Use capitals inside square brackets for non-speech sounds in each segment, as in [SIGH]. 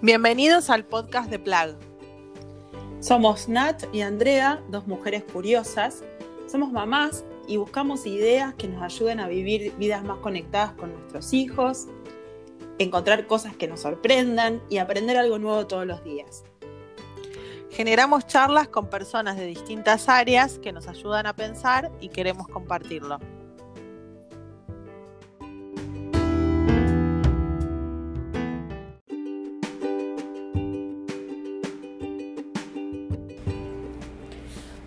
Bienvenidos al podcast de Plag. Somos Nat y Andrea, dos mujeres curiosas. Somos mamás y buscamos ideas que nos ayuden a vivir vidas más conectadas con nuestros hijos, encontrar cosas que nos sorprendan y aprender algo nuevo todos los días. Generamos charlas con personas de distintas áreas que nos ayudan a pensar y queremos compartirlo.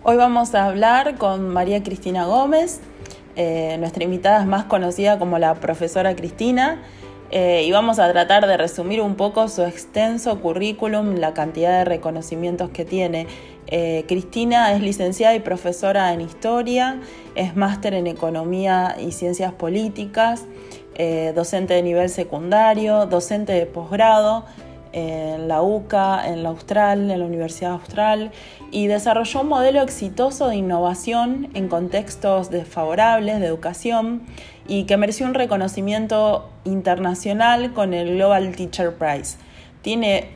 Hoy vamos a hablar con María Cristina Gómez, eh, nuestra invitada es más conocida como la profesora Cristina, eh, y vamos a tratar de resumir un poco su extenso currículum, la cantidad de reconocimientos que tiene. Eh, Cristina es licenciada y profesora en historia, es máster en economía y ciencias políticas, docente de nivel secundario, docente de posgrado en la UCA, en la Austral, en la Universidad Austral, y desarrolló un modelo exitoso de innovación en contextos desfavorables de educación y que mereció un reconocimiento internacional con el Global Teacher Prize. Tiene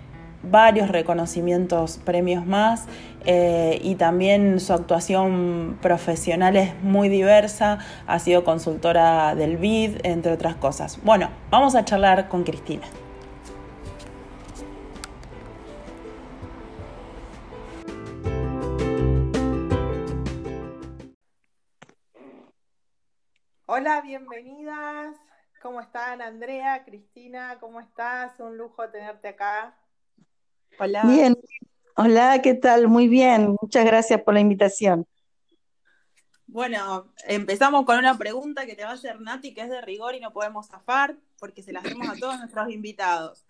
varios reconocimientos, premios más, eh, y también su actuación profesional es muy diversa, ha sido consultora del BID, entre otras cosas. Bueno, vamos a charlar con Cristina. Hola, bienvenidas. ¿Cómo están, Andrea, Cristina? ¿Cómo estás? Un lujo tenerte acá. Hola. Bien. Hola, ¿qué tal? Muy bien. Muchas gracias por la invitación. Bueno, empezamos con una pregunta que te va a hacer Nati, que es de rigor y no podemos zafar, porque se la hacemos a todos nuestros invitados.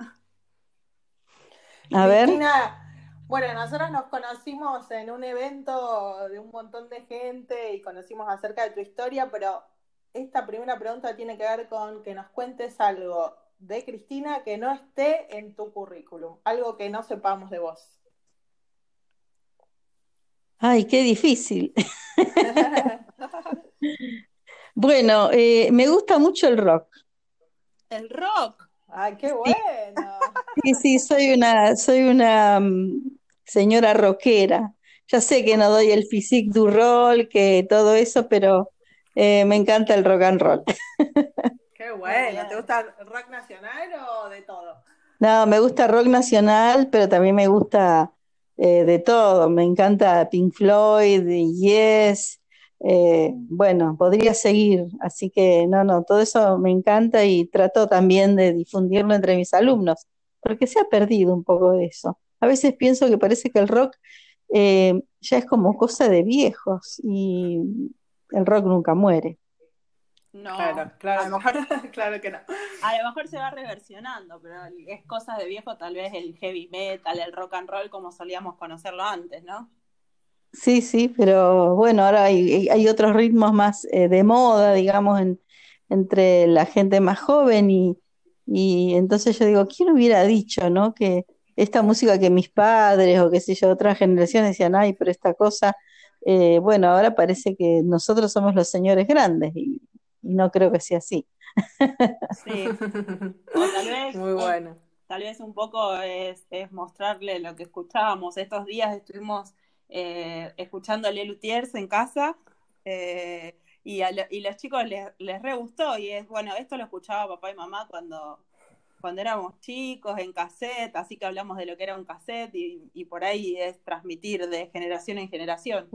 A ver. Cristina, bueno, nosotros nos conocimos en un evento de un montón de gente y conocimos acerca de tu historia, pero esta primera pregunta tiene que ver con que nos cuentes algo de Cristina que no esté en tu currículum, algo que no sepamos de vos. Ay, qué difícil. [LAUGHS] bueno, eh, me gusta mucho el rock. ¿El rock? Ay, qué bueno. Sí, sí, soy una, soy una mm, señora rockera. Ya sé que no doy el physique du rol, que todo eso, pero eh, me encanta el rock and roll. Qué bueno. ¿Te gusta el rock nacional o de todo? No, me gusta rock nacional, pero también me gusta eh, de todo. Me encanta Pink Floyd, Yes. Eh, bueno, podría seguir. Así que no, no, todo eso me encanta y trato también de difundirlo entre mis alumnos, porque se ha perdido un poco de eso. A veces pienso que parece que el rock ya es como cosa de viejos y el rock nunca muere. No, claro, claro, a lo mejor, [LAUGHS] claro que no. A lo mejor se va reversionando, pero es cosa de viejo tal vez el heavy metal, el rock and roll como solíamos conocerlo antes, ¿no? Sí, sí, pero bueno, ahora hay, hay otros ritmos más eh, de moda, digamos, en, entre la gente más joven y, y entonces yo digo, ¿quién hubiera dicho, no? Que esta música que mis padres o qué sé yo, otras generaciones decían, ay, pero esta cosa eh, bueno, ahora parece que nosotros somos los señores grandes y, no creo que sea así. Sí, [LAUGHS] tal vez, muy bueno. Tal vez un poco es, mostrarle lo que escuchábamos. Estos días estuvimos eh, escuchando a Lutiers en casa eh, y, a y los chicos les, les re gustó y es, bueno, esto lo escuchaba papá y mamá cuando, cuando éramos chicos en cassette, así que hablamos de lo que era un cassette y, y por ahí es transmitir de generación en generación.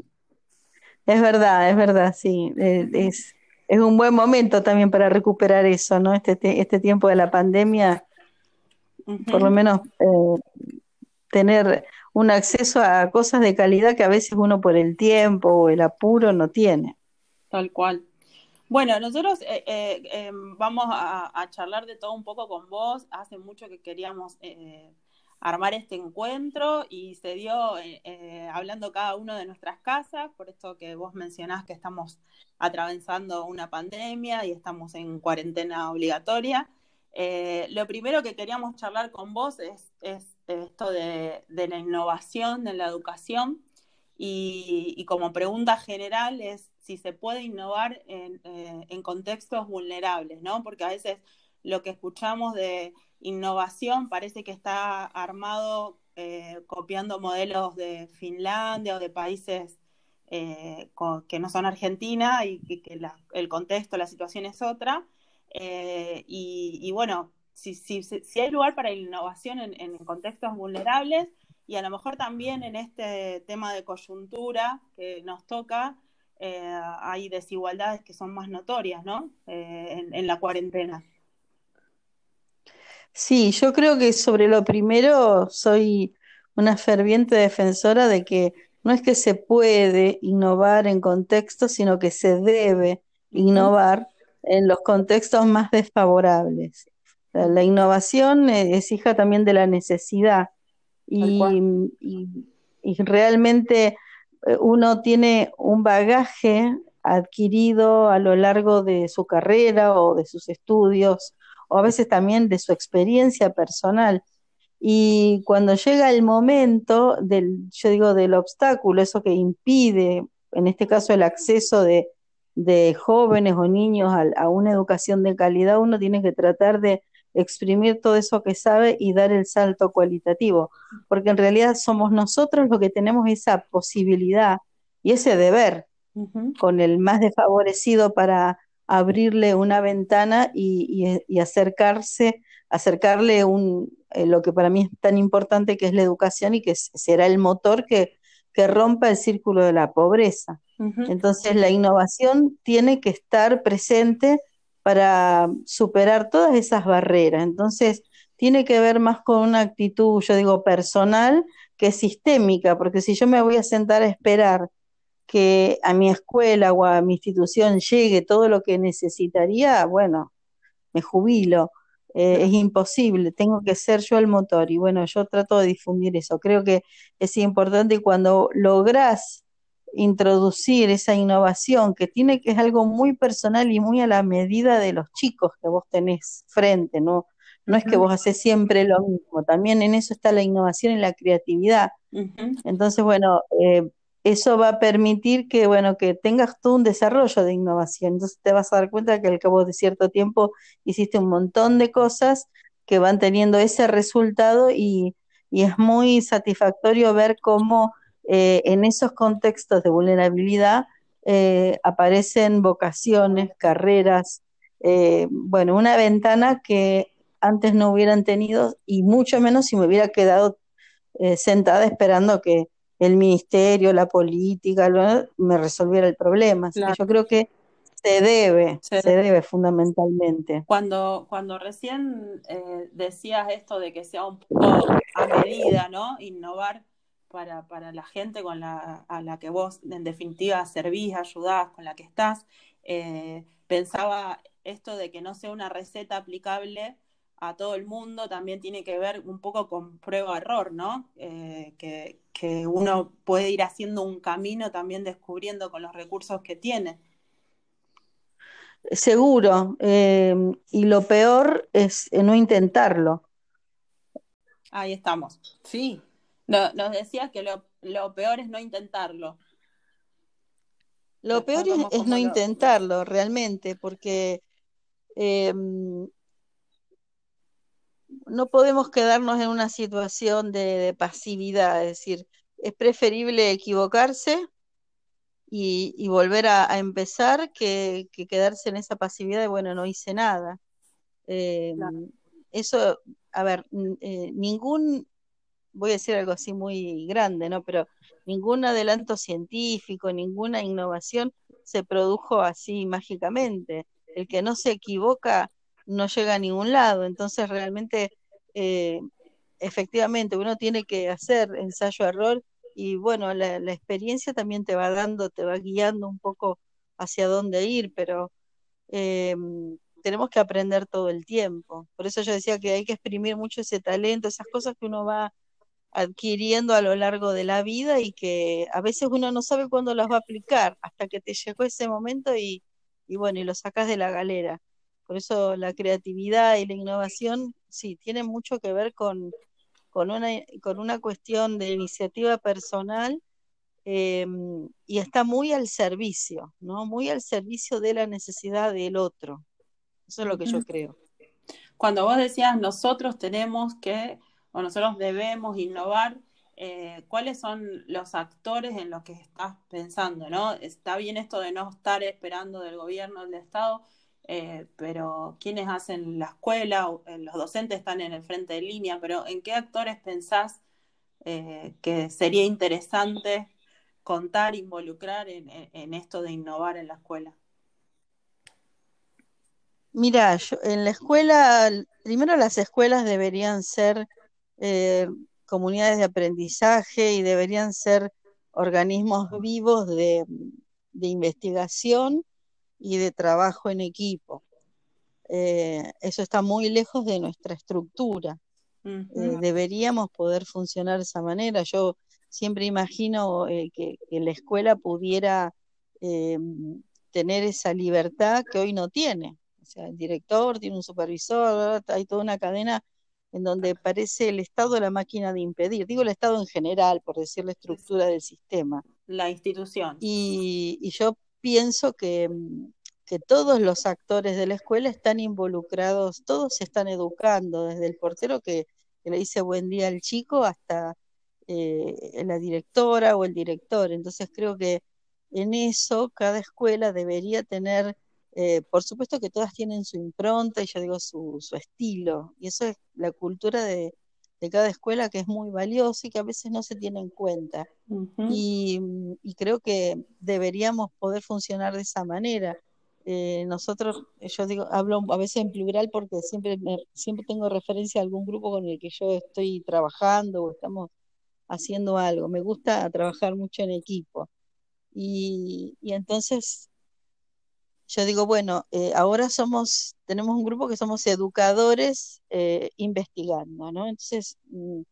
Es verdad, es verdad, sí. Eh, es, es un buen momento también para recuperar eso, ¿no? Este, este tiempo de la pandemia, por lo menos eh, tener un acceso a cosas de calidad que a veces uno por el tiempo o el apuro no tiene. Tal cual. Bueno, nosotros eh, em, vamos a, charlar de todo un poco con vos. Hace mucho que queríamos armar este encuentro y se dio eh, eh, hablando cada uno de nuestras casas, por esto que vos mencionás que estamos atravesando una pandemia y estamos en cuarentena obligatoria. Eh, lo primero que queríamos charlar con vos es, esto de, la innovación en la educación y, como pregunta general es si se puede innovar en, en contextos vulnerables, ¿no? Porque a veces lo que escuchamos de innovación parece que está armado eh, copiando modelos de Finlandia o de países eh, que no son Argentina y que, el contexto, la situación es otra. Eh, y, bueno, si, si, si, hay lugar para innovación en, contextos vulnerables y a lo mejor también en este tema de coyuntura que nos toca, hay desigualdades que son más notorias, ¿no? en la cuarentena. Sí, yo creo que sobre lo primero soy una ferviente defensora de que no es que se puede innovar en contextos, sino que se debe innovar en los contextos más desfavorables. La, innovación es hija también de la necesidad. Y, y realmente eh, uno tiene un bagaje adquirido a lo largo de su carrera o de sus estudios o a veces también de su experiencia personal. Y cuando llega el momento del, yo digo, del obstáculo, eso que impide, en este caso, el acceso de, jóvenes o niños a, una educación de calidad, uno tiene que tratar de exprimir todo eso que sabe y dar el salto cualitativo, porque en realidad somos nosotros los que tenemos esa posibilidad y ese deber con el más desfavorecido para abrirle una ventana y, acercarse, acercarle un, eh, lo que para mí es tan importante que es la educación y que será el motor que, rompa el círculo de la pobreza. Entonces la innovación tiene que estar presente para superar todas esas barreras. Entonces tiene que ver más con una actitud, yo digo, personal que sistémica, porque si yo me voy a sentar a esperar que a mi escuela o a mi institución llegue todo lo que necesitaría, bueno, me jubilo. Eh, es imposible, tengo que ser yo el motor y bueno, yo trato de difundir eso. Creo que es importante cuando logras introducir esa innovación que tiene que es algo muy personal y muy a la medida de los chicos que vos tenés frente, ¿no? No es que vos haces siempre lo mismo, también en eso está la innovación y la creatividad. Entonces, bueno, eh, eso va a permitir que, bueno, que tengas tú un desarrollo de innovación. Entonces te vas a dar cuenta que al cabo de cierto tiempo hiciste un montón de cosas que van teniendo ese resultado y, es muy satisfactorio ver cómo eh, en esos contextos de vulnerabilidad eh, aparecen vocaciones, carreras, eh, bueno, una ventana que antes no hubieran tenido y mucho menos si me hubiera quedado sentada esperando que, el ministerio, la política, me resolviera el problema. yo creo que se debe, se, debe fundamentalmente. Cuando, cuando recién eh, decías esto de que sea un poco a medida, ¿no? Innovar para, la gente con la, a la que vos en definitiva servís, ayudás, con la que estás, eh, pensaba esto de que no sea una receta aplicable a todo el mundo también tiene que ver un poco con prueba-error, ¿no? Eh, que, uno puede ir haciendo un camino también descubriendo con los recursos que tiene. Seguro, eh, y lo peor es no intentarlo. Ahí estamos, sí. nos decías que lo, peor es no intentarlo. Lo peor es, no intentarlo, realmente, porque eh, no podemos quedarnos en una situación de, pasividad, es decir, es preferible equivocarse y, volver a, empezar que, quedarse en esa pasividad de, bueno, no hice nada. Eh, eso, a ver, eh, ningún, voy a decir algo así muy grande, ¿no? Pero ningún adelanto científico, ninguna innovación se produjo así mágicamente. El que no se equivoca no llega a ningún lado. Entonces, realmente, eh, efectivamente, uno tiene que hacer ensayo-error y bueno, la, experiencia también te va dando, te va guiando un poco hacia dónde ir, pero eh, tenemos que aprender todo el tiempo. Por eso yo decía que hay que exprimir mucho ese talento, esas cosas que uno va adquiriendo a lo largo de la vida y que a veces uno no sabe cuándo las va a aplicar hasta que te llegó ese momento y, y bueno, y lo sacas de la galera. Por eso la creatividad y la innovación, sí, tienen mucho que ver con, con, una, con una cuestión de iniciativa personal em, y está muy al servicio, ¿no? Muy al servicio de la necesidad del otro. Eso es lo que yo creo. cuando vos decías nosotros tenemos que, o nosotros debemos innovar, eh, ¿cuáles son los actores en los que estás pensando? ¿no? Está bien esto de no estar esperando del gobierno, del Estado, eh, pero ¿quiénes hacen la escuela? Eh, los docentes están en el frente de línea, pero ¿en qué actores pensás que sería interesante contar, involucrar en esto de innovar en la escuela? Mira, en la escuela, primero las escuelas deberían ser eh, comunidades de aprendizaje y deberían ser organismos vivos de, investigación y de trabajo en equipo. Eh, eso está muy lejos de nuestra estructura. Eh, deberíamos poder funcionar de esa manera. Yo siempre imagino que, que, la escuela pudiera tener esa libertad que hoy no tiene sea, el director tiene un supervisor, hay toda una cadena en donde parece el Estado la máquina de impedir. Digo el Estado en general, por decir la estructura del sistema. La institución. Y, yo pienso que, que, todos los actores de la escuela están involucrados, todos se están educando, desde el portero que, le dice buen día al chico hasta eh, la directora o el director. Entonces creo que en eso cada escuela debería tener eh, por supuesto que todas tienen su impronta y yo digo su, estilo, y eso es la cultura de, cada escuela que es muy valiosa y que a veces no se tiene en cuenta. y, creo que deberíamos poder funcionar de esa manera. Eh, nosotros, yo digo, hablo a veces en plural porque siempre, siempre tengo referencia a algún grupo con el que yo estoy trabajando o estamos haciendo algo. Me gusta trabajar mucho en equipo. Y, y entonces yo digo, bueno, eh, ahora somos, tenemos un grupo que somos educadores eh, investigando, ¿no? Entonces, mm,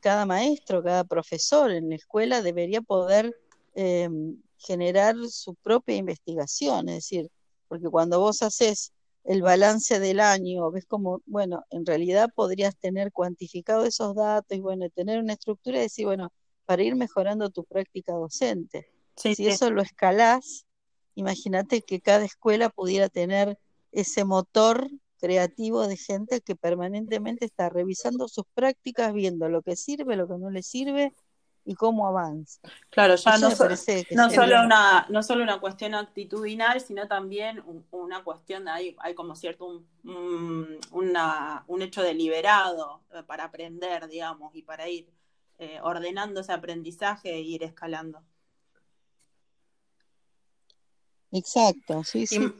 cada maestro, cada profesor en la escuela debería poder em, generar su propia investigación, es decir, porque cuando vos haces el balance del año, ves como, bueno, en realidad podrías tener cuantificado esos datos y, bueno, tener una estructura y decir, bueno, para ir mejorando tu práctica docente. si eso lo escalás, Imagínate que cada escuela pudiera tener ese motor creativo de gente que permanentemente está revisando sus prácticas, viendo lo que sirve, lo que no le sirve y cómo avanza. Claro, ya no, no solo una, no solo una cuestión actitudinal, sino también una cuestión, hay, hay como cierto un, un hecho deliberado eh, para aprender, digamos, y para ir eh, ordenando ese aprendizaje e ir escalando. Exacto, sí, sí.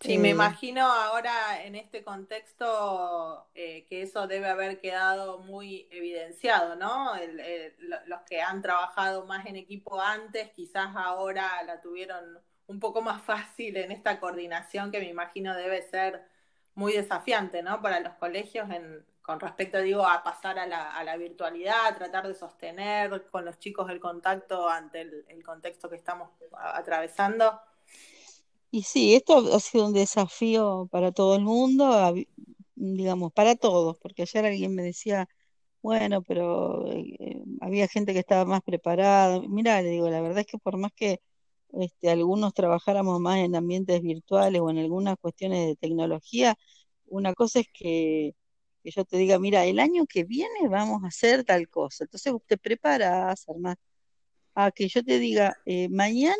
sí, me eh, imagino ahora en este contexto eh, que eso debe haber quedado muy evidenciado, ¿no? los que han trabajado más en equipo antes, quizás ahora la tuvieron un poco más [LAUGHS] fácil en esta coordinación que me imagino debe ser muy desafiante, ¿no? Para los colegios en, con respecto, digo, a pasar a la, a la virtualidad, tratar de sostener con los chicos el contacto ante el contexto que estamos atravesando. Y sí, esto ha sido un desafío para todo el mundo, digamos, para todos, porque ayer alguien me decía, bueno, pero eh, había gente que estaba más preparada. Mira, le digo, la verdad es que por más que este, algunos trabajáramos más en ambientes virtuales o en algunas cuestiones de tecnología, una cosa es que, yo te diga, mira, el año que viene vamos a hacer tal cosa. Entonces usted prepara a hacer más. A que yo te diga, eh, mañana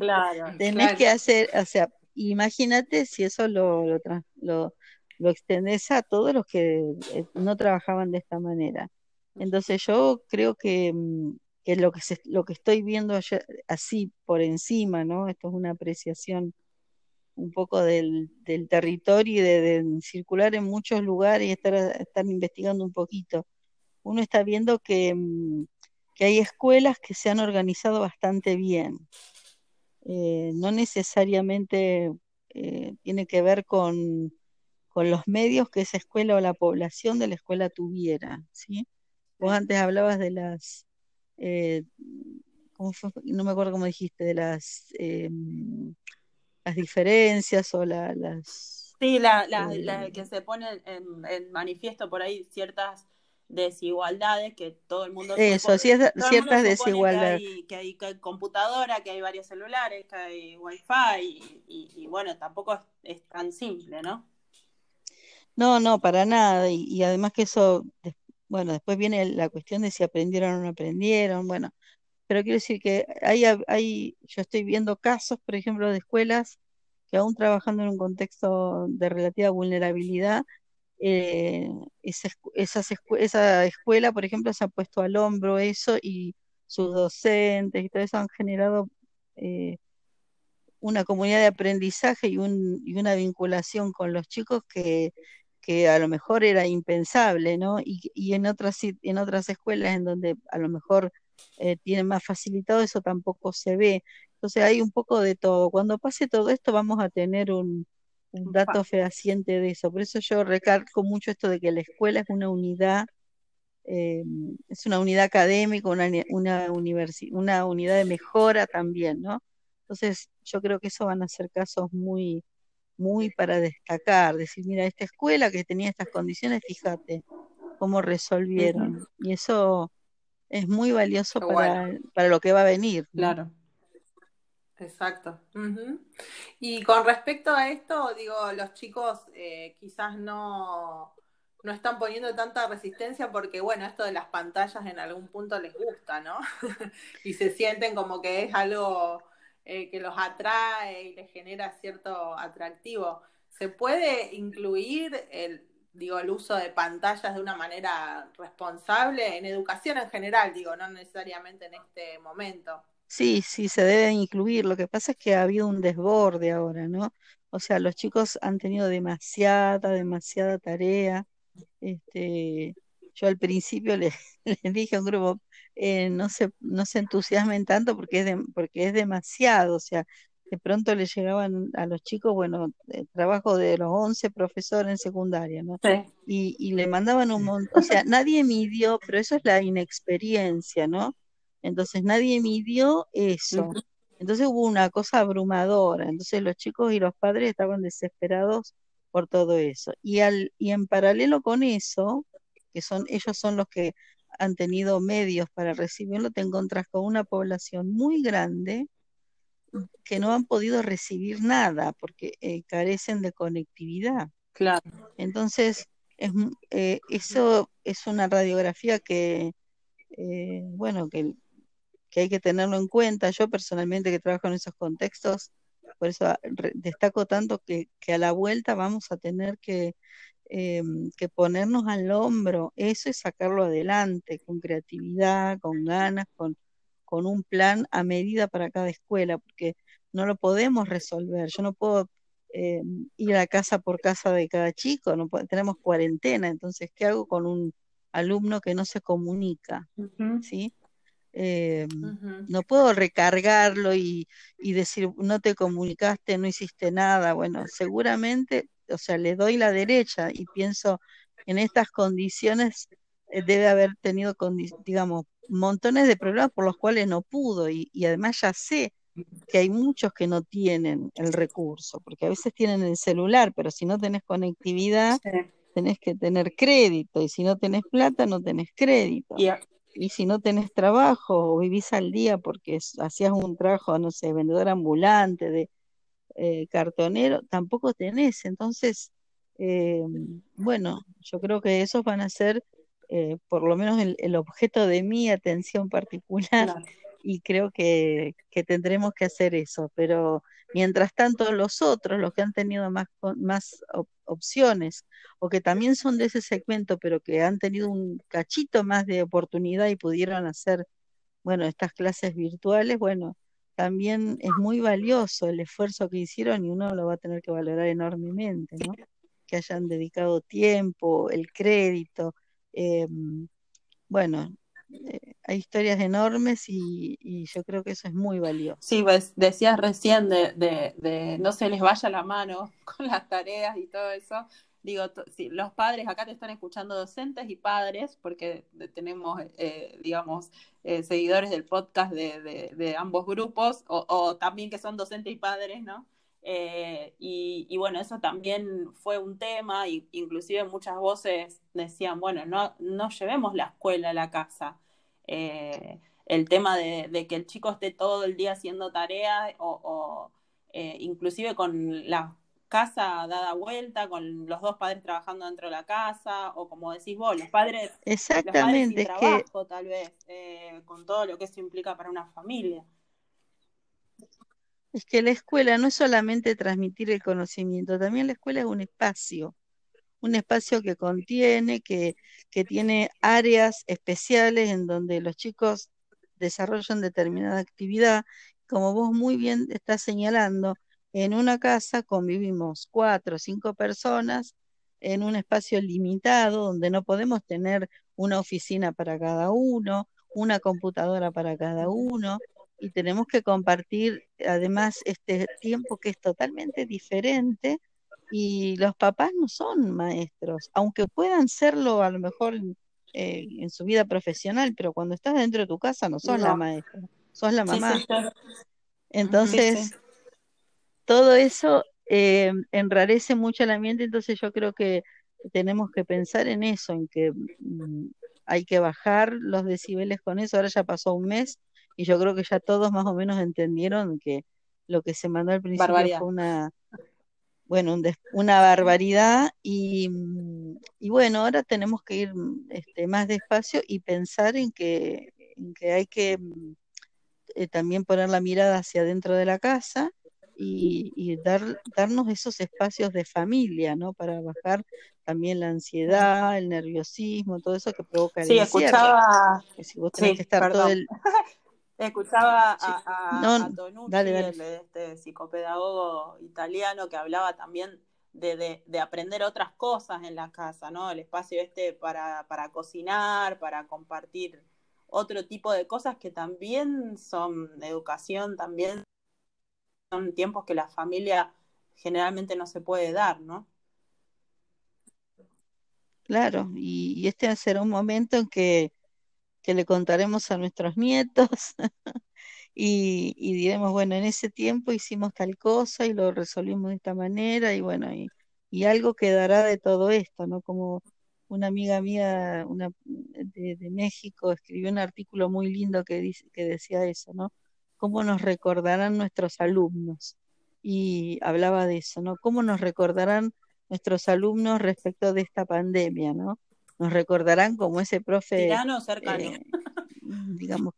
Claro. [LAUGHS] Tenés que hacer, o sea, imagínate si eso lo, lo, lo, lo extendés a todos los que eh, no trabajaban de esta manera. Entonces yo creo que, mm, que lo que lo que estoy viendo así por encima, ¿no? Esto es una apreciación un poco del, del territorio y de, circular en muchos lugares y estar, estar investigando un poquito. Uno está viendo que, mm, que hay escuelas que se han organizado bastante bien. Eh, no necesariamente eh, tiene que ver con, los medios que esa escuela o la población de la escuela tuviera. ¿sí? Vos antes hablabas de las, eh, no me acuerdo cómo dijiste, de las, las diferencias o las... Sí, la, que se ponen en manifiesto por ahí ciertas desigualdades que todo el mundo eso ciertas desigualdades que hay, que, hay, computadora que hay varios celulares que hay wifi y, y, bueno tampoco es, tan simple no No, no, para nada. Y, y además que eso, bueno, después viene la cuestión de si aprendieron o no aprendieron. Bueno, pero quiero decir que hay, hay, yo estoy viendo casos, por ejemplo, de escuelas que aún trabajando en un contexto de relativa vulnerabilidad, eh, esa, esas esa escuela, por ejemplo, se ha puesto al hombro eso y sus docentes y todo eso han generado eh, una comunidad de aprendizaje y, un, y una vinculación con los chicos que, a lo mejor era impensable, ¿no? Y, en otras, en otras escuelas en donde a lo mejor eh, tienen más facilitado, eso tampoco se ve. Entonces hay un poco de todo. Cuando pase todo esto vamos a tener un, un dato fehaciente de eso. Por eso yo recalco mucho esto de que la escuela es una unidad eh, es una unidad académica, una, una, universi- una unidad de mejora también, ¿no? Entonces, yo creo que eso van a ser casos muy, muy para destacar, decir, mira, esta escuela que tenía estas condiciones, fíjate cómo resolvieron. Y eso es muy valioso bueno, para, para lo que va a venir, ¿no? Claro. Exacto. Y con respecto a esto, digo, los chicos eh, quizás no, no están poniendo tanta resistencia porque, bueno, esto de las pantallas en algún punto les gusta, ¿no? [LAUGHS] Y se sienten como que es algo eh, que los atrae y les genera cierto atractivo. ¿Se puede incluir el, digo, el uso de pantallas de una manera responsable en educación en general, digo, no necesariamente en este momento? Sí, sí, se debe incluir. Lo que pasa es que ha habido un desborde ahora, ¿no? O sea, los chicos han tenido demasiada, demasiada tarea. Este, yo al principio les, [LAUGHS] les dije a un grupo, eh, no se, no se entusiasmen tanto porque es, de- porque es demasiado. O sea, de pronto le llegaban a los chicos, bueno, eh, trabajo de los 11 profesores en secundaria, ¿no? Sí. Y, y le mandaban un montón, o sea, nadie midió, pero eso es la inexperiencia, ¿no? Entonces nadie midió eso. Entonces hubo una cosa abrumadora. Entonces los chicos y los padres estaban desesperados por todo eso. Y, al, y en paralelo con eso, que son, ellos son los que han tenido medios para recibirlo, te encontrás con una población muy grande que no han podido recibir nada porque eh, carecen de conectividad. Claro. Entonces, es, eh, eso es una radiografía que, eh, bueno, que, que hay que tenerlo en cuenta. Yo personalmente que trabajo en esos contextos, por eso ah, destaco tanto que, que a la vuelta vamos a tener que, eh, que ponernos al hombro. Eso es sacarlo adelante, con creatividad, con ganas, con, con un plan a medida para cada escuela, porque no lo podemos resolver. Yo no puedo eh, ir a casa por casa de cada chico, no puedo- tenemos cuarentena, entonces, ¿qué hago con un alumno que no se comunica? ¿Sí? Eh, no puedo recargarlo y, y decir, no te comunicaste, no hiciste nada. Bueno, seguramente, o sea, le doy la derecha y pienso, en estas condiciones eh, debe haber tenido, digamos, montones de problemas por los cuales no pudo y, y además ya sé que hay muchos que no tienen el recurso, porque a veces tienen el celular, pero si no tenés conectividad, Sí. tenés que tener crédito y si no tenés plata, no tenés crédito. Y, Y si no tenés trabajo o vivís al día porque hacías un trabajo, no sé, vendedor ambulante, de eh, cartonero, tampoco tenés. Entonces, eh, bueno, yo creo que esos van a ser eh, por lo menos el, objeto de mi atención particular. Y creo que, que tendremos que hacer eso. Pero mientras tanto, los otros, los que han tenido más, más op- opciones o que también son de ese segmento, pero que han tenido un cachito más de oportunidad y pudieron hacer, bueno, estas clases virtuales, bueno, también es muy valioso el esfuerzo que hicieron y uno lo va a tener que valorar enormemente, ¿no? Que hayan dedicado tiempo, el crédito. eh, bueno, hay historias enormes y, yo creo que eso es muy valioso. Sí, pues decías recién de, no se les vaya la mano [LAUGHS] con las tareas y todo eso. Digo, los padres, acá te están escuchando docentes y padres, porque tenemos, eh, digamos, eh, seguidores del podcast de, ambos grupos, o, o también que son docentes y padres, ¿no? Eh, y, y bueno, eso también fue un tema, y inclusive muchas voces decían, bueno, no, no llevemos la escuela a la casa. Eh, el tema de, de que el chico esté todo el día haciendo tareas o, o, eh, inclusive con la casa dada vuelta, con los dos padres trabajando dentro de la casa, o como decís vos, los padres, Exactamente, los padres sin trabajo, tal vez, eh, con todo lo que eso implica para una familia. Es que la escuela no es solamente transmitir el conocimiento, también la escuela es un espacio, un espacio que contiene, que, que tiene áreas especiales en donde los chicos desarrollan determinada actividad. Como vos muy bien estás señalando, en una casa convivimos cuatro o cinco personas en un espacio limitado donde no podemos tener una oficina para cada uno, una computadora para cada uno, y tenemos que compartir además este tiempo que es totalmente diferente y los papás no son maestros, aunque puedan serlo a lo mejor eh, en su vida profesional, pero cuando estás dentro de tu casa no sos la maestra, sos la mamá. Entonces, todo eso eh, enrarece mucho el ambiente, entonces yo creo que tenemos que pensar en eso, en que mm, hay que bajar los decibeles con eso. Ahora ya pasó un mes y yo creo que ya todos más o menos entendieron que lo que se mandó al principio fue una, bueno, una barbaridad y, mm, y, bueno, ahora tenemos que ir este, más despacio y pensar en que, en que hay que eh, también poner la mirada hacia adentro de la casa y, dar, darnos esos espacios de familia, ¿no? Para bajar también la ansiedad, el nerviosismo, todo eso que provoca el Sí, escuchaba... si vos tenés que estar todo el... [LAUGHS] Escuchaba a, a, Tonucci, este psicopedagogo italiano, que hablaba también de, de, aprender otras cosas en la casa, ¿no? El espacio este para, para cocinar, para compartir otro tipo de cosas que también son educación, también son tiempos que la familia generalmente no se puede dar, ¿no? Claro, y, este será un momento en que, que le contaremos a nuestros nietos [LAUGHS] y, diremos, bueno, en ese tiempo hicimos tal cosa y lo resolvimos de esta manera y bueno, y, y algo quedará de todo esto, ¿no? Como una amiga mía una, de, de, México escribió un artículo muy lindo que, dice, que decía eso, ¿no? cómo nos recordarán nuestros alumnos. Y hablaba de eso, ¿no? ¿Cómo nos recordarán nuestros alumnos respecto de esta pandemia, ¿no? Nos recordarán como ese profe... Tirano cercano. Eh, digamos,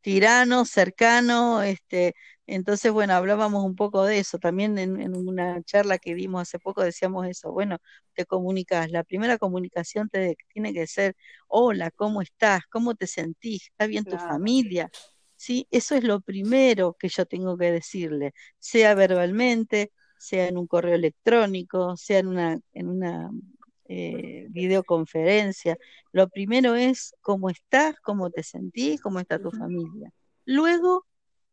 tirano, cercano, este, entonces, bueno, hablábamos un poco de eso. También en, en, una charla que dimos hace poco decíamos eso. Bueno, te comunicas. La primera comunicación te, tiene que ser, hola, ¿cómo estás? ¿Cómo te sentís? ¿Está bien tu familia? ¿sí? Eso es lo primero que yo tengo que decirle, sea verbalmente, sea en un correo electrónico, sea en una, en una eh, videoconferencia. Lo primero es cómo estás, cómo te sentís, cómo está tu familia. Luego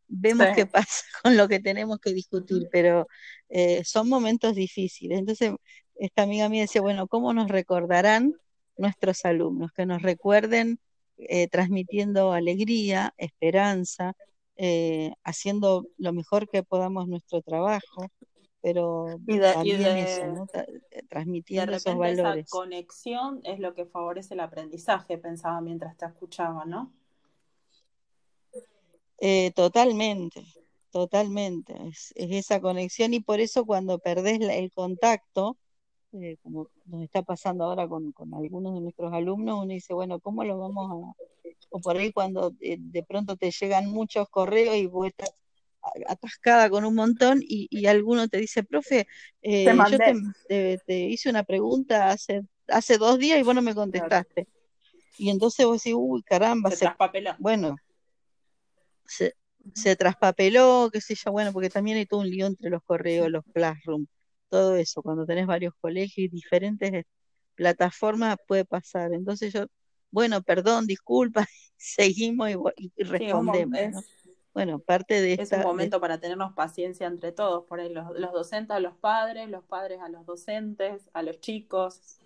vemos qué pasa [LAUGHS] con lo que tenemos que discutir, pero eh, son momentos difíciles. Entonces, esta amiga mía decía, bueno, ¿cómo nos recordarán nuestros alumnos? Que nos recuerden eh, transmitiendo alegría, esperanza, eh, haciendo lo mejor que podamos nuestro trabajo, pero también eso, eh, transmitiendo esos valores. Esa conexión es lo que favorece el aprendizaje, pensaba mientras te escuchaba, ¿no? totalmente, totalmente. Es, esa conexión y por eso cuando perdés el contacto, eh, como nos está pasando ahora con, con, algunos de nuestros alumnos, uno dice, bueno, ¿cómo lo vamos a...? O por ahí cuando eh, de pronto te llegan muchos correos y vos estás atascada con un montón y, y alguno te dice, profe, eh, yo te, te, hice una pregunta hace, hace dos días y vos no me contestaste. Y entonces vos decís, uy, caramba, se, se traspapeló. Bueno, se, se traspapeló, qué sé yo, bueno, porque también hay todo un lío entre los correos, los classroom todo eso, cuando tenés varios colegios y diferentes plataformas puede pasar. Entonces yo, bueno, perdón, disculpa, [LAUGHS] seguimos y, respondemos. Bueno, parte de Es un momento para tenernos paciencia entre todos, por ahí los, los docentes a los padres, los padres a los docentes, a los chicos.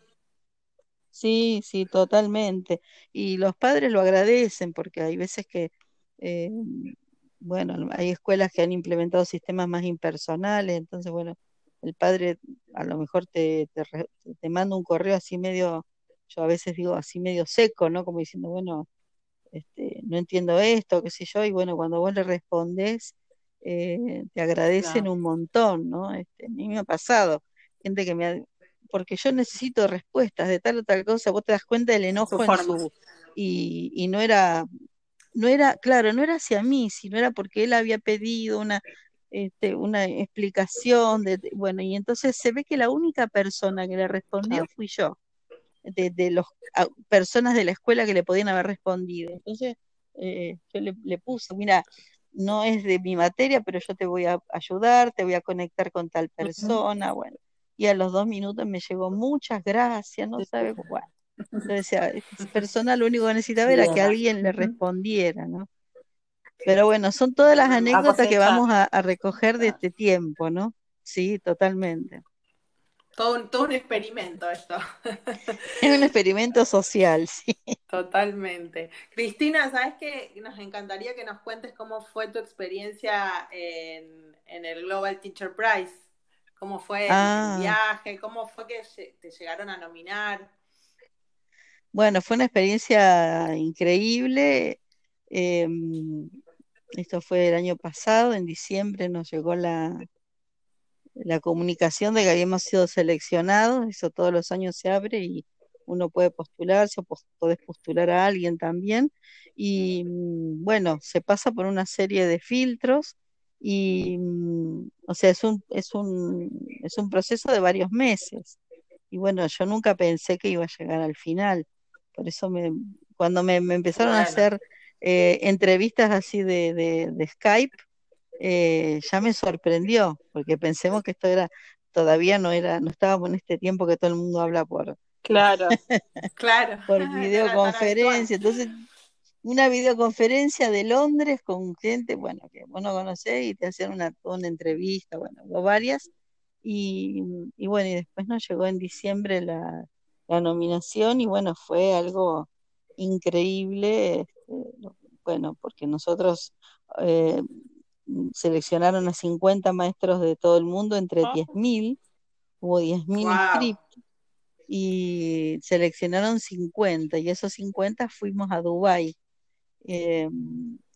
Sí, sí, totalmente. Y los padres lo agradecen porque hay veces que, eh, bueno, hay escuelas que han implementado sistemas más impersonales, entonces, bueno, el padre a lo mejor te, te, te, manda un correo así medio, yo a veces digo así medio seco, ¿no? Como diciendo, bueno, este, no entiendo esto, qué sé yo, y bueno, cuando vos le respondes, eh, te agradecen un montón, ¿no? Este, a mí me ha pasado, gente que me ha, porque yo necesito respuestas de tal o tal cosa, vos te das cuenta del enojo en su, y, y no era, no era, claro, no era hacia mí, sino era porque él había pedido una, este, una explicación, de, bueno, y entonces se ve que la única persona que le respondió fui yo, de, de las personas de la escuela que le podían haber respondido. Entonces eh, yo le, le puse, mira, no es de mi materia, pero yo te voy a ayudar, te voy a conectar con tal persona, bueno. Y a los dos minutos me llegó muchas gracias, no sabe cuál. Entonces, esa persona lo único que necesitaba era que alguien le respondiera, ¿no? Pero bueno, son todas las anécdotas que vamos a, a recoger de este tiempo, ¿no? Sí, totalmente. Todo un, todo un experimento esto. [LAUGHS] Es un experimento social, sí. Totalmente. Cristina, ¿sabes qué? Nos encantaría que nos cuentes cómo fue tu experiencia en, en el Global Teacher Prize. ¿Cómo fue Ah. el viaje? ¿Cómo fue que te llegaron a nominar? Bueno, fue una experiencia increíble. Em, esto fue el año pasado, en diciembre nos llegó la, la comunicación de que habíamos sido seleccionados. Eso todos los años se abre y uno puede postularse o podés postular a alguien también. Y mm, bueno, se pasa por una serie de filtros y, mm, o sea, es un, es un, es un proceso de varios meses. Y bueno, yo nunca pensé que iba a llegar al final. Por eso me, cuando me, me empezaron a hacer eh, entrevistas así de, de, de Skype, eh, ya me sorprendió, porque pensemos que esto era, todavía no era, no estábamos en este tiempo que todo el mundo habla por, Claro. [LAUGHS] claro, por [LAUGHS] videoconferencia. Entonces, una videoconferencia de Londres con gente, bueno, que vos no conocés y te hacían una, una entrevista, bueno, hubo varias. Y, y bueno, y después nos llegó en diciembre la, la nominación y bueno, fue algo increíble, este, bueno, porque nosotros eh, seleccionaron a 50 maestros de todo el mundo entre Oh. 10.000, hubo 10.000 Wow. inscriptos y seleccionaron 50 y esos 50 fuimos a Dubái. Eh,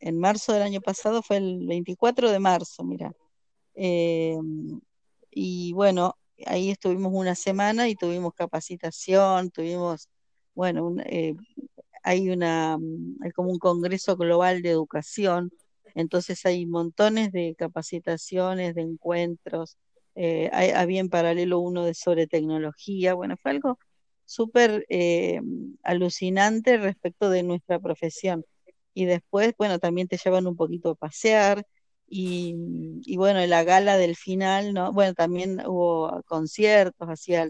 en marzo del año pasado fue el 24 de marzo, mira. Eh, y bueno, ahí estuvimos una semana y tuvimos capacitación, tuvimos, bueno, un- eh, hay una, hay como un congreso global de educación, entonces hay montones de capacitaciones, de encuentros, eh, había en paralelo uno de sobre tecnología, bueno, fue algo súper eh, alucinante respecto de nuestra profesión. Y después, bueno, también te llevan un poquito a pasear y, y bueno, en la gala del final, ¿no? Bueno, también hubo conciertos, hacía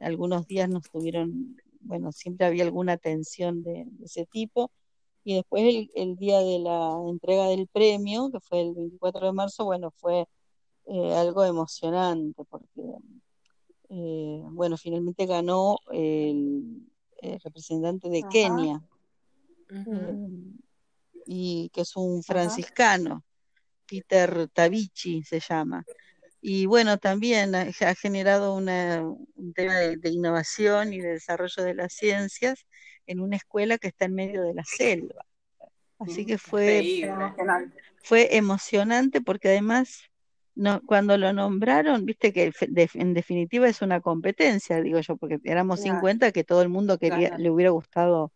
algunos días nos tuvieron, bueno, siempre había alguna tensión de, de ese tipo. Y después el, el día de la entrega del premio, que fue el 24 de marzo, bueno, fue eh, algo emocionante porque, eh, bueno, finalmente ganó el, el representante de Ajá. Kenia, eh, y que es un franciscano, Peter Tabichi se llama. Y bueno, también ha, ha generado una, un tema de, de innovación y de desarrollo de las ciencias en una escuela que está en medio de la selva. Así que fue, Increíble. Fue emocionante porque además no, cuando lo nombraron, viste que de- en definitiva es una competencia, digo yo, porque éramos Claro, 50 que todo el mundo quería, claro. le hubiera gustado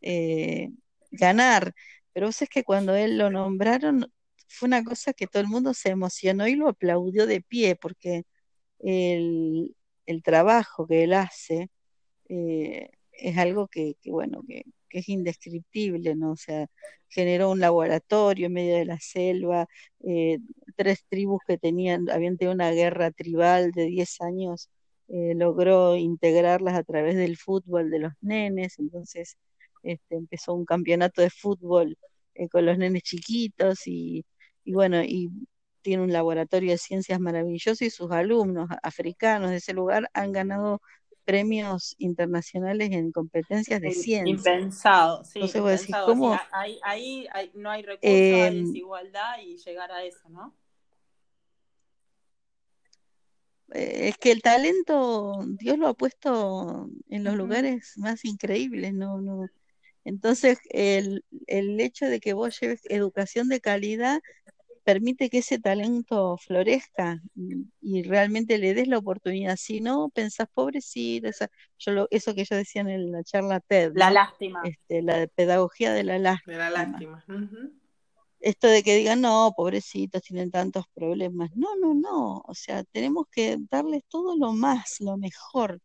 eh, ganar. Pero vos es que cuando él lo nombraron, fue una cosa que todo el mundo se emocionó y lo aplaudió de pie, porque el, el trabajo que él hace eh, es algo que, bueno, que, es indescriptible, ¿no? O sea, generó un laboratorio en medio de la selva, eh, tres tribus que tenían, habían tenido una guerra tribal de 10 años, eh, logró integrarlas a través del fútbol de los nenes, entonces este, empezó un campeonato de fútbol con los nenes chiquitos y, y bueno, y tiene un laboratorio de ciencias maravilloso y sus alumnos africanos de ese lugar han ganado premios internacionales en competencias de ciencia. Impensado, sí, Entonces decís. ¿cómo? Ahí, ahí, ahí no hay recursos, Eh, hay desigualdad y llegar a eso, ¿no? eh, es que el talento Dios lo ha puesto en los lugares más increíbles, ¿no? No. Entonces, el, el hecho de que vos lleves educación de calidad permite que ese talento florezca y, realmente le des la oportunidad. Si no, pensás, pobrecita, yo eso que yo decía en la charla TED. La lástima. Este, la pedagogía de la lástima. De la lástima. Esto de que digan, no, pobrecitos, tienen tantos problemas. No, no, no. O sea, tenemos que darles todo lo más, lo mejor.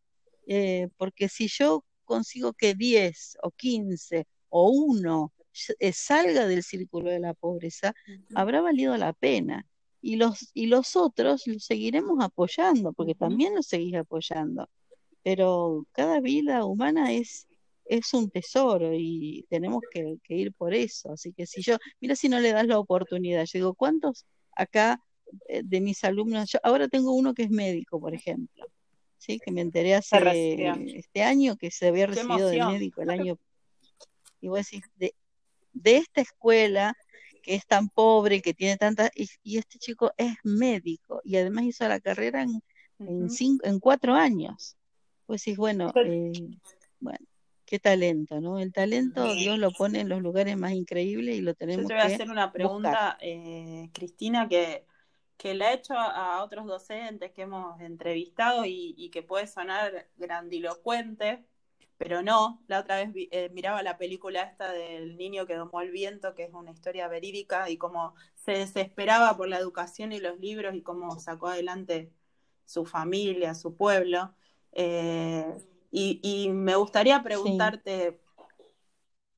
Eh, porque si yo consigo que 10 o 15 o 1 eh, salga del círculo de la pobreza, habrá valido la pena. Y los, y los otros los seguiremos apoyando, porque también los seguís apoyando. Pero cada vida humana es, es un tesoro y tenemos que, ir por eso. Así que si yo, mira si no le das la oportunidad, yo digo, ¿cuántos acá eh, de mis alumnos? Yo ahora tengo uno que es médico, por ejemplo, ¿sí? que me enteré hace este año que se había recibido de médico el año. Y voy a decir, de, de esta escuela que es tan pobre, que tiene tantas, y, este chico es médico y además hizo la carrera en, en, cuatro años. Pues sí, bueno, eh, bueno, qué talento, ¿no? El talento Dios lo pone en los lugares más increíbles y lo tenemos Yo te voy a hacer una pregunta, eh, Cristina, que, que le he hecho a otros docentes que hemos entrevistado y, y que puede sonar grandilocuente, pero no, la otra vez eh, miraba la película esta del niño que domó el viento, que es una historia verídica, y cómo se desesperaba por la educación y los libros y cómo sacó adelante su familia, su pueblo. Eh, y, me gustaría preguntarte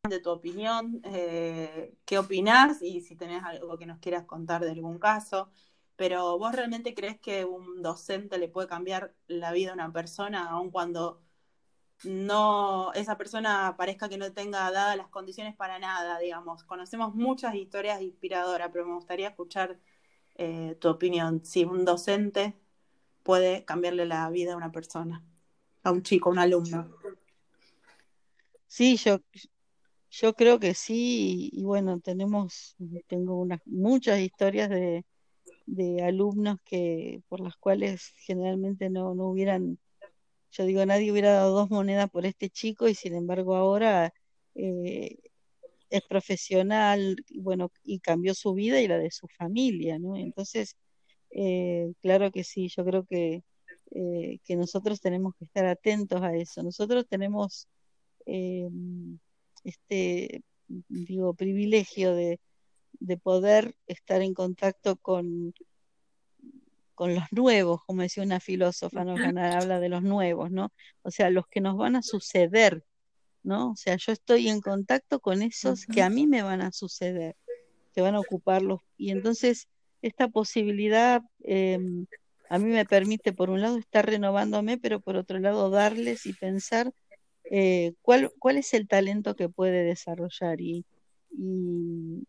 de tu opinión, eh, qué opinás y si tenés algo que nos quieras contar de algún caso. Pero vos realmente crees que un docente le puede cambiar la vida a una persona, aun cuando no esa persona parezca que no tenga dadas las condiciones para nada, digamos. Conocemos muchas historias inspiradoras, pero me gustaría escuchar eh, tu opinión. Si un docente puede cambiarle la vida a una persona, a un chico, a un alumno. Sí, yo, yo creo que sí, y, bueno, tenemos, tengo unas muchas historias de, de alumnos que por las cuales generalmente no, no hubieran yo digo, nadie hubiera dado dos monedas por este chico y sin embargo ahora eh, es profesional, bueno, y cambió su vida y la de su familia, ¿no? Entonces, eh, claro que sí, yo creo que, eh, que nosotros tenemos que estar atentos a eso. Nosotros tenemos este, digo, privilegio de, de poder estar en contacto con, con los nuevos, como decía una filósofa, ¿no? habla de los nuevos, ¿no? O sea, los que nos van a suceder, ¿no? O sea, yo estoy en contacto con esos que a mí me van a suceder, que van a ocuparlos. Y entonces, esta posibilidad em, a mí me permite, por un lado, estar renovándome, pero por otro lado, darles y pensar eh, cuál, cuál es el talento que puede desarrollar. Y, y,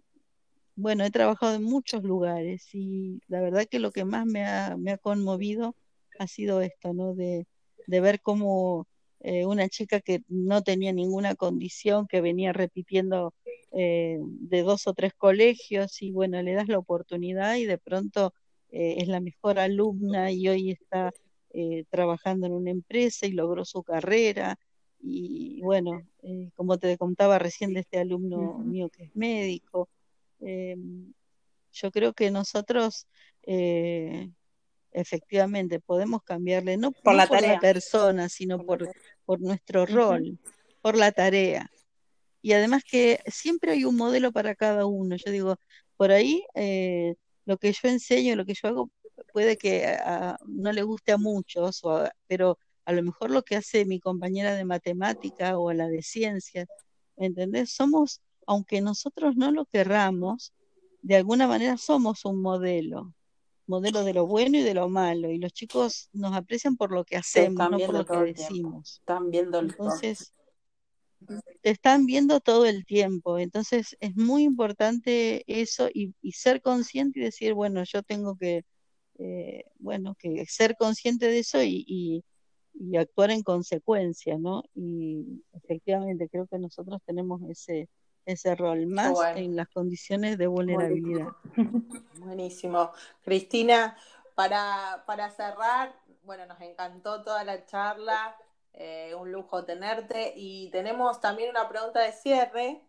bueno, he trabajado en muchos lugares y la verdad que lo que más me ha, me ha conmovido ha sido esto, ¿no? De, de ver cómo eh, una chica que no tenía ninguna condición, que venía repitiendo eh, de dos o tres colegios y bueno, le das la oportunidad y de pronto eh, es la mejor alumna y hoy está trabajando en una empresa y logró su carrera. Y bueno, como te contaba recién de este alumno mío que es médico, eh, yo creo que nosotros eh, efectivamente podemos cambiarle, no por, la, persona, sino por, por nuestro rol, por la tarea. Y además que siempre hay un modelo para cada uno. Yo digo, por ahí eh, lo que yo enseño, lo que yo hago, puede que no le guste a muchos, pero a lo mejor lo que hace mi compañera de matemática o la de ciencias, ¿me entendés? Somos aunque nosotros no lo querramos, de alguna manera somos un modelo, modelo de lo bueno y de lo malo, y los chicos nos aprecian por lo que hacemos, no por lo que decimos. Están viendo Entonces, te están viendo todo el tiempo, entonces es muy importante eso y, ser consciente y decir, bueno, yo tengo que, eh, bueno, que ser consciente de eso y, y, y actuar en consecuencia, ¿no? Y efectivamente creo que nosotros tenemos ese, ese rol, más en las condiciones de vulnerabilidad. Buenísimo. Cristina, para, para cerrar, bueno, nos encantó toda la charla, eh, un lujo tenerte y tenemos también una pregunta de cierre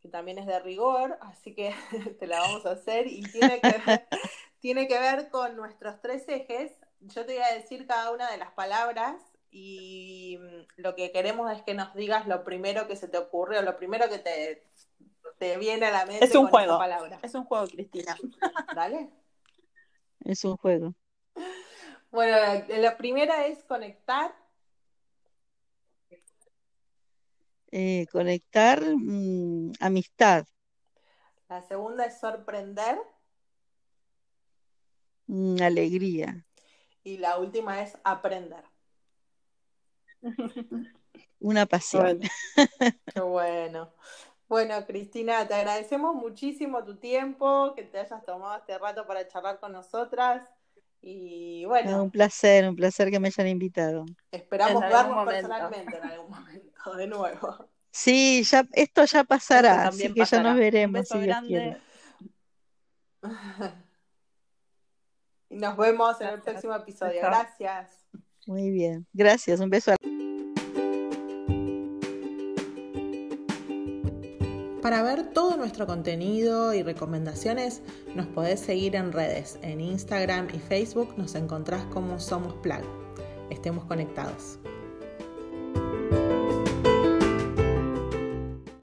que también es de rigor, así que [LAUGHS] te la vamos a hacer y tiene que ver, [LAUGHS] tiene que ver con nuestros tres ejes. Yo te voy a decir cada una de las palabras y mm, lo que queremos es que nos digas lo primero que se te ocurre o lo primero que te, te viene a la mente. Es un con juego. palabra. Es un juego, Cristina. [LAUGHS] ¿Dale? Es un juego. Bueno, la, la primera es conectar. Eh, conectar, mm, amistad, La segunda es sorprender. mm, alegría, Y la última es aprender. Una pasión. Bueno, [LAUGHS] Qué bueno. Bueno, Cristina, te agradecemos muchísimo tu tiempo, que te hayas tomado este rato para charlar con nosotras. Y bueno, un placer, un placer que me hayan invitado. esperamos vernos personalmente en algún momento, de nuevo. Sí, ya, esto ya pasará, esto así que ya nos Un veremos, beso si Dios grande. quiere. [LAUGHS] Y nos vemos en el próximo episodio. Gracias. Muy bien, gracias, un beso a Para ver todo nuestro contenido y recomendaciones, nos podés seguir en redes. En Instagram y Facebook nos encontrás como Somos Plug. Estemos conectados.